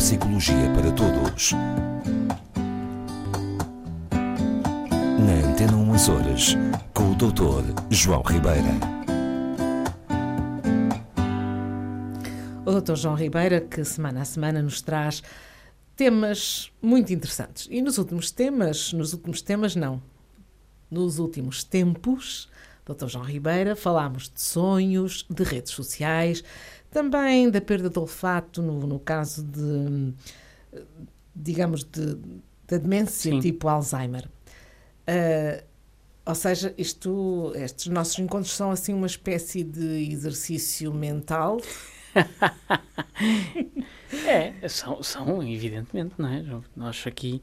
Psicologia para Todos. Na Antena 1 Horas, com o Dr. João Ribeira. O Dr. João Ribeira, que semana a semana nos traz temas muito interessantes. E nos últimos temas, nos últimos temas não, nos últimos tempos, Dr. João Ribeira, falámos de sonhos, de redes sociais, também da perda do olfato no, no caso de, digamos, de, da demência Sim. tipo Alzheimer. Ah, ou seja, isto, estes nossos encontros são assim uma espécie de exercício mental. É, são, são, evidentemente, não é? Nós aqui,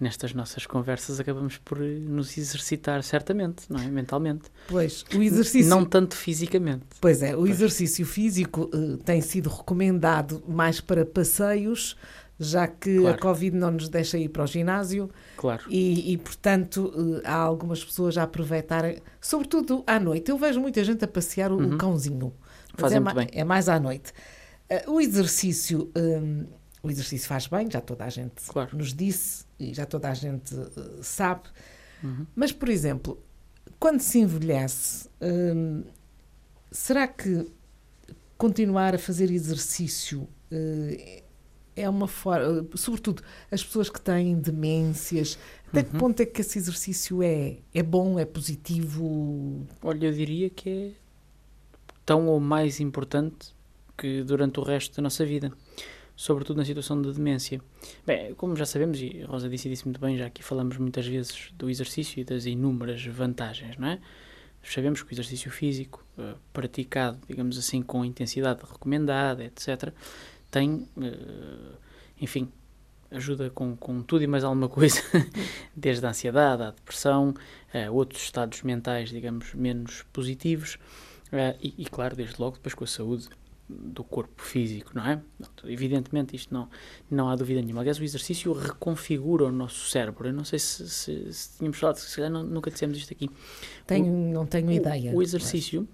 nestas nossas conversas, acabamos por eh, nos exercitar, certamente, não é? Mentalmente. Pois, o exercício. Não tanto fisicamente. Pois é, o exercício físico eh, tem sido recomendado mais para passeios, já que a Claro. Covid não nos deixa ir para o ginásio Claro. e, e, portanto, eh, há algumas pessoas a aproveitarem, sobretudo à noite. Eu vejo muita gente a passear o, o cãozinho, mas Fazem é, ma- bem. é mais à noite. Eh, o exercício. hum, o exercício faz bem, já toda a gente Claro. nos disse e já toda a gente eh, sabe. Uhum. Mas, por exemplo, quando se envelhece, hum, será que continuar a fazer exercício eh, é uma forma, sobretudo as pessoas que têm demências, até que Uhum. ponto é que esse exercício é, é bom, é positivo? Olha, eu diria que é tão ou mais importante que durante o resto da nossa vida, sobretudo na situação de demência. Bem, como já sabemos, e Rosa disse e disse muito bem, já aqui falamos muitas vezes do exercício e das inúmeras vantagens, não é? Sabemos que o exercício físico, eh, praticado, digamos assim, com a intensidade recomendada, etc., tem, eh, enfim, ajuda com, com tudo e mais alguma coisa, desde a ansiedade à depressão, a outros estados mentais, digamos, menos positivos, eh, e, e, claro, desde logo depois com a saúde do corpo físico, não é? Evidentemente, isto não, não há dúvida nenhuma. Aliás, o exercício reconfigura o nosso cérebro. Eu não sei se, se, se tínhamos falado, se calhar nunca dissemos isto aqui. Tenho, não tenho O- ideia. O exercício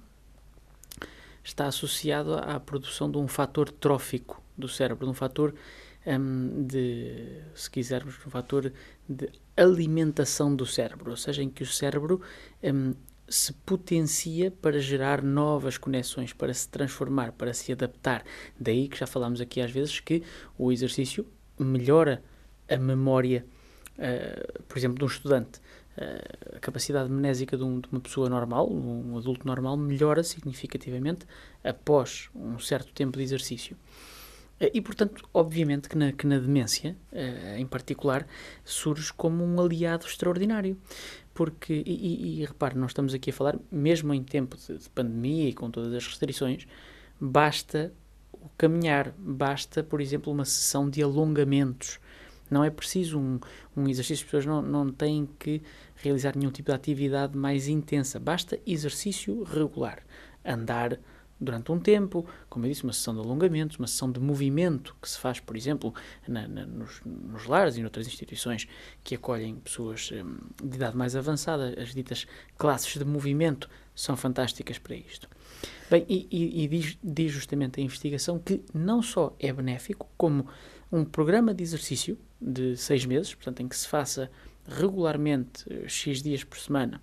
está associado à produção de um fator trófico do cérebro, de um fator hum, de, se quisermos, um fator de alimentação do cérebro, ou seja, em que o cérebro hum, se potencia para gerar novas conexões, para se transformar, para se adaptar. Daí que já falámos aqui às vezes que o exercício melhora a memória, eh, por exemplo, de um estudante. Eh, a capacidade mnésica de, um- de uma pessoa normal, um adulto normal, melhora significativamente após um certo tempo de exercício. Eh, E, portanto, obviamente que na, que na demência, eh, em particular, surge como um aliado extraordinário. Porque, e, e, e repare, nós estamos aqui a falar, mesmo em tempo de, de pandemia e com todas as restrições, basta o caminhar, basta, por exemplo, uma sessão de alongamentos. Não é preciso um, um exercício, as pessoas não, não têm que realizar nenhum tipo de atividade mais intensa, basta exercício regular. Andar durante um tempo, como eu disse, uma sessão de alongamentos, uma sessão de movimento que se faz, por exemplo, na- na- nos, nos lares e noutras instituições que acolhem pessoas hum, de idade mais avançada. As ditas classes de movimento são fantásticas para isto. Bem, e, e- e diz, diz justamente a investigação que não só é benéfico, como um programa de exercício de seis meses, portanto, em que se faça regularmente, eh, X dias por semana,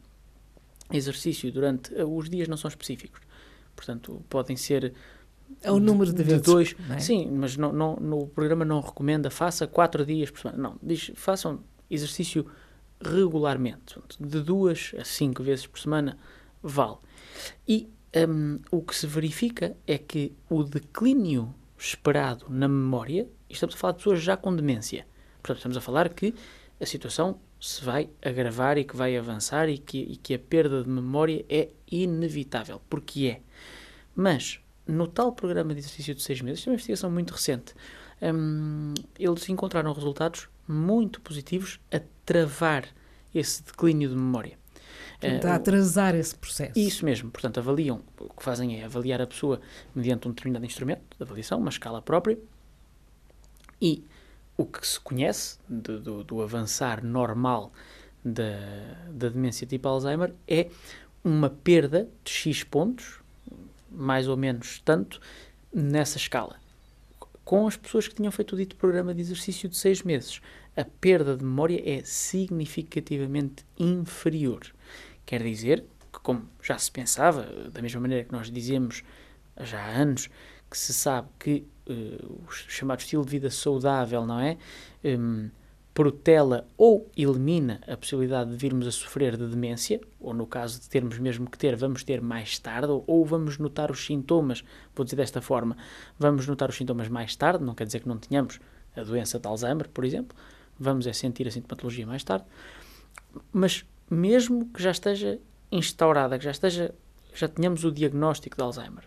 exercício durante. eh, Os dias não são específicos, portanto, podem ser. É o número de vezes. dois. é? Sim, mas não, não, no programa não recomenda faça quatro dias por semana. Não, diz façam exercício regularmente, de duas a cinco vezes por semana vale. E hum, o que se verifica é que o declínio esperado na memória, e estamos a falar de pessoas já com demência, portanto, estamos a falar que a situação se vai agravar e que vai avançar e que, e que a perda de memória é inevitável, porque é. Mas, no tal programa de exercício de seis meses, isto é uma investigação muito recente, hum, eles encontraram resultados muito positivos a travar esse declínio de memória. Portanto, Eh, a atrasar esse processo. isso mesmo, portanto, avaliam, o que fazem é avaliar a pessoa mediante um determinado instrumento de avaliação, uma escala própria, e o que se conhece do, do- do avançar normal da, da demência tipo Alzheimer é uma perda de X pontos, mais ou menos tanto, nessa escala. com as pessoas que tinham feito o dito programa de exercício de seis meses, a perda de memória é significativamente inferior. Quer dizer que, como já se pensava, da mesma maneira que nós dizemos já há anos, que se sabe que o chamado estilo de vida saudável, não é? Um, protela ou elimina a possibilidade de virmos a sofrer de demência, ou no caso de termos mesmo que ter, vamos ter mais tarde, ou vamos notar os sintomas, vou dizer desta forma, vamos notar os sintomas mais tarde, não quer dizer que não tenhamos a doença de Alzheimer, por exemplo, vamos é sentir a sintomatologia mais tarde, mas mesmo que já esteja instaurada, que já esteja, já tenhamos o diagnóstico de Alzheimer,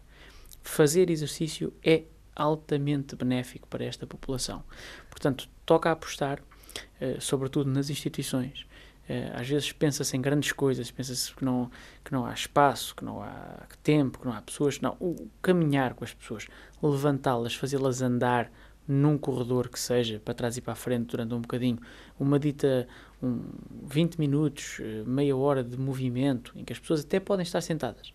fazer exercício é altamente benéfico para esta população. Portanto, toca apostar, uh, sobretudo nas instituições. Uh, às vezes pensa-se em grandes coisas, pensa-se que não, que não há espaço, que não há tempo, que não há pessoas. Não, o caminhar com as pessoas, levantá-las, fazê-las andar num corredor que seja, para trás e para a frente durante um bocadinho, uma dita um, 20 minutos, eh, meia hora de movimento, em que as pessoas até podem estar sentadas.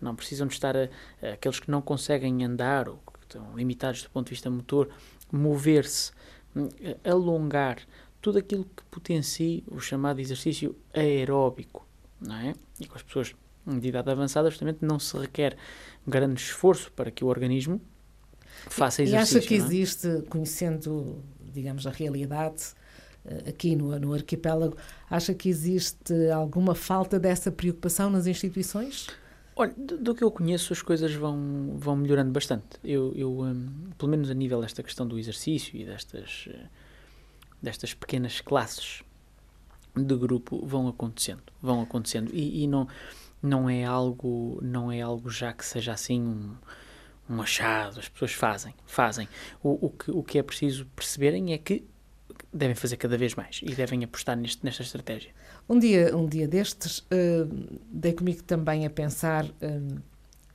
Não precisam de estar, a, a, aqueles que não conseguem andar ou estão limitados do ponto de vista motor, mover-se, hum, alongar, tudo aquilo que potencie o chamado exercício aeróbico, não é? E com as pessoas de idade avançada, justamente, não se requer grande esforço para que o organismo faça exercício. E acha que é? existe, conhecendo, digamos, a realidade eh, aqui no, no arquipélago, acha que existe alguma falta dessa preocupação nas instituições? Olha, do, que eu conheço, as coisas vão, vão melhorando bastante. Eu, eu um, pelo menos a nível desta questão do exercício e destas, eh, destas pequenas classes de grupo, vão acontecendo. Vão acontecendo. E, e não, não, é algo, não é algo já que seja assim um um achado, as pessoas fazem, fazem. O, o, que, o que é preciso perceberem é que devem fazer cada vez mais e devem apostar neste, nesta estratégia. Um dia, um dia destes, uh, dei comigo também a pensar uh,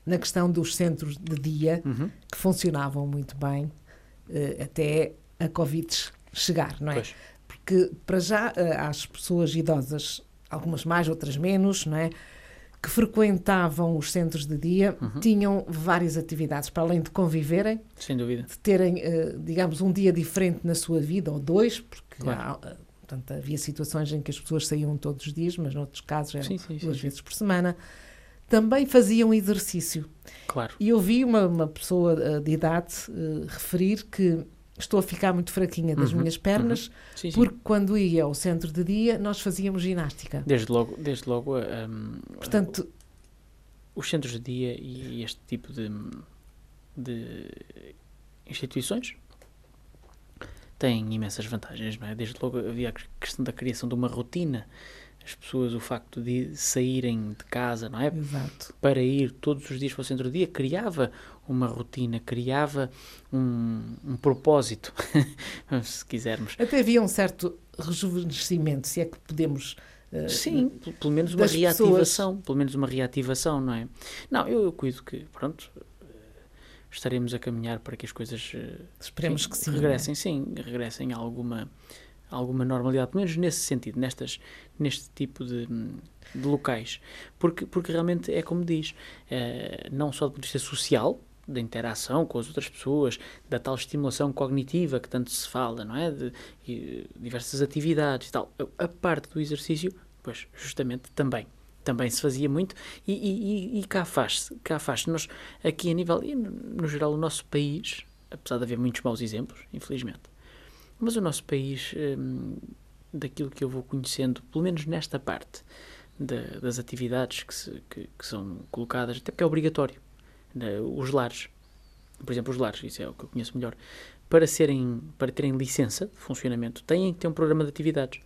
na questão dos centros de dia, uhum. que funcionavam muito bem uh, até a Covid chegar, não é? Pois. Porque, para já, as pessoas idosas, algumas mais, outras menos, não é? que frequentavam os centros de dia uhum. tinham várias atividades, para além de conviverem, Sem dúvida. de terem, digamos, um dia diferente na sua vida, ou dois, porque claro. há, portanto, havia situações em que as pessoas saíam todos os dias, mas noutros casos eram sim, sim, duas sim, vezes por semana. Também faziam exercício. Claro. E eu vi uma, uma pessoa eh, de idade uh, referir que estou a ficar muito fraquinha das uhum, minhas pernas, uhum. sim, porque sim. quando ia ao centro de dia nós fazíamos ginástica. Desde logo, desde logo um, Portanto, os centros de dia e este tipo de, de instituições têm imensas vantagens, não é? Desde logo havia a questão da criação de uma rotina as pessoas o facto de saírem de casa, não é? Exato. Para ir todos os dias para o centro do dia, criava uma rotina, criava um, um propósito, se quisermos. Até havia um certo rejuvenescimento, se é que podemos. Uh, Sim, pelo menos uma reativação, pessoas. pelo menos uma reativação, não é? Não, eu, eu cuido que, pronto, estaremos a caminhar para que as coisas eh, esperemos sim, que sim, regressem, é? sim, regressem a alguma alguma normalidade, pelo menos nesse sentido, nestas, neste tipo de, de locais. Porque, porque realmente é como diz, é, não só do ponto de vista social, da interação com as outras pessoas, da tal estimulação cognitiva que tanto se fala, não é? De, de diversas atividades e tal. A parte do exercício, pois, justamente também. Também se fazia muito e, e, e cá faz-se. Cá faz -se. Nós, aqui a nível, no, no geral, o nosso país, apesar de haver muitos maus exemplos, infelizmente, mas o nosso país, hum, daquilo que eu vou conhecendo, pelo menos nesta parte de, das atividades que, se, que, que, são colocadas, até porque é obrigatório, né, os lares, por exemplo, os lares, isso é o que eu conheço melhor, para, serem, para terem licença de funcionamento, têm que ter um programa de atividades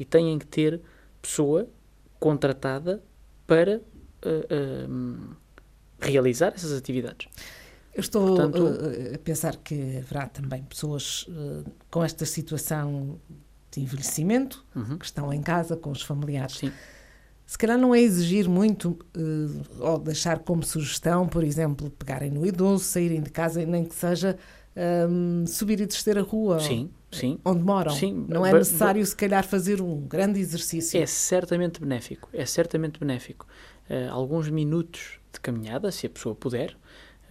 e têm que ter pessoa contratada para uh, realizar essas atividades. Eu estou Portanto, uh, a pensar que haverá também pessoas uh, com esta situação de envelhecimento, uhum. que estão em casa com os familiares. Sim. Se calhar não é exigir muito, ou deixar como sugestão, por exemplo, pegarem no idoso, saírem de casa, nem que seja um, subir e descer a rua. Sim, sim. Onde moram. Sim. Não é necessário, se calhar, fazer um grande exercício. É certamente benéfico. É certamente benéfico. Uh, alguns minutos de caminhada, se a pessoa puder,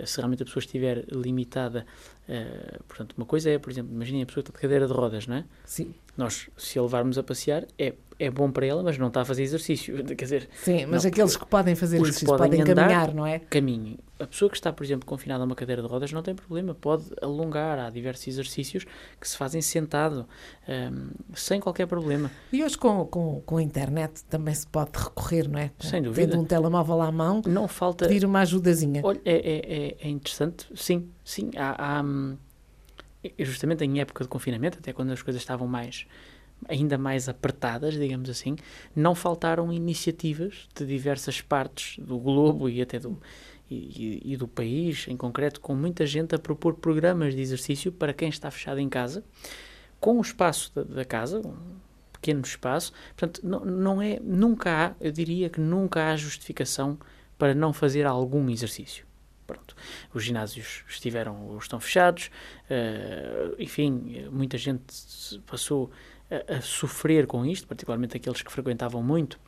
se realmente a pessoa estiver limitada, uh, portanto, uma coisa é, por exemplo, imaginem a pessoa que está de cadeira de rodas, não é? Sim. Nós, se a levarmos a passear, é, é bom para ela, mas não está a fazer exercício. Quer dizer, Sim, mas não, aqueles que podem fazer exercício, podem podem, andar, caminhar, não é? caminhem. A pessoa que está, por exemplo, confinada a uma cadeira de rodas não tem problema, pode alongar. Há diversos exercícios que se fazem sentado, um, sem qualquer problema. E hoje com, com, com a internet também se pode recorrer, não é? Sem dúvida. Tendo um telemóvel à mão, Não falta. pedir uma ajudazinha. Olha, é, é, é- é interessante, sim, sim. Há, há, hum, justamente em época de confinamento, até quando as coisas estavam mais ainda mais apertadas, digamos assim, não faltaram iniciativas de diversas partes do globo e até do e, e- do país, em concreto, com muita gente a propor programas de exercício para quem está fechado em casa, com o espaço da, da casa, um pequeno espaço. Portanto, não, não é, nunca há, eu diria que nunca há justificação para não fazer algum exercício. Pronto. Os ginásios estiveram ou estão fechados, eh, enfim, muita gente passou a, a sofrer com isto, particularmente aqueles que frequentavam muito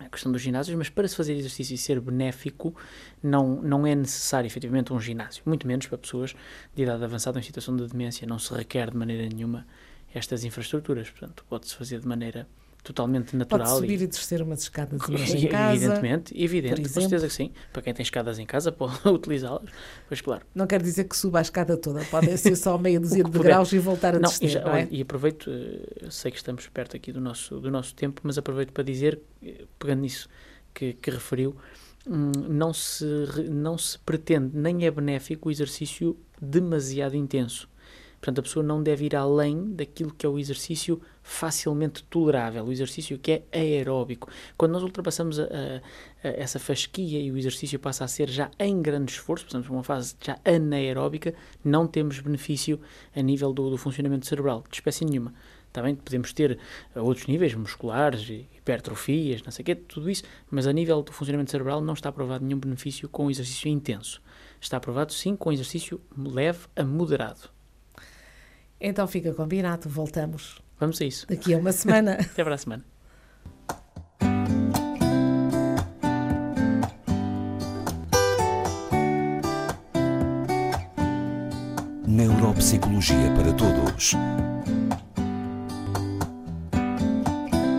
a questão dos ginásios, mas para se fazer exercício e ser benéfico, não, não é necessário efetivamente um ginásio, muito menos para pessoas de idade avançada em situação de demência, não se requer de maneira nenhuma estas infraestruturas, portanto, pode-se fazer de maneira totalmente Pode natural subir e, e descer umas escadas em casa. evidentemente, evidente, com certeza que sim, para quem tem escadas em casa pode utilizá-las, pois claro. Não quer dizer que suba a escada toda, pode ser só meia dúzia de degraus e voltar a Não, descer, e, já- não é? e aproveito, eh, sei que estamos perto aqui do nosso, do nosso tempo, mas aproveito para dizer, eh, pegando nisso que, que referiu, hum, não, se, não se pretende, nem é benéfico o exercício demasiado intenso. Portanto, a pessoa não deve ir além daquilo que é o exercício facilmente tolerável, o exercício que é aeróbico. Quando nós ultrapassamos a, a- a essa fasquia e o exercício passa a ser já em grande esforço, portanto, uma fase já anaeróbica, não temos benefício a nível do, do funcionamento cerebral, de espécie nenhuma. Também podemos ter eh, outros níveis musculares, hipertrofias, não sei o quê, tudo isso, mas a nível do funcionamento cerebral não está aprovado nenhum benefício com o exercício intenso. Está aprovado sim com exercício leve a moderado. Então fica combinado, voltamos Vamos a isso. daqui a uma semana. Até para a semana. Neuropsicologia para todos.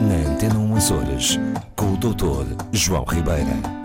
Na Antena 1 Açores, com o Dr. João Ribeira.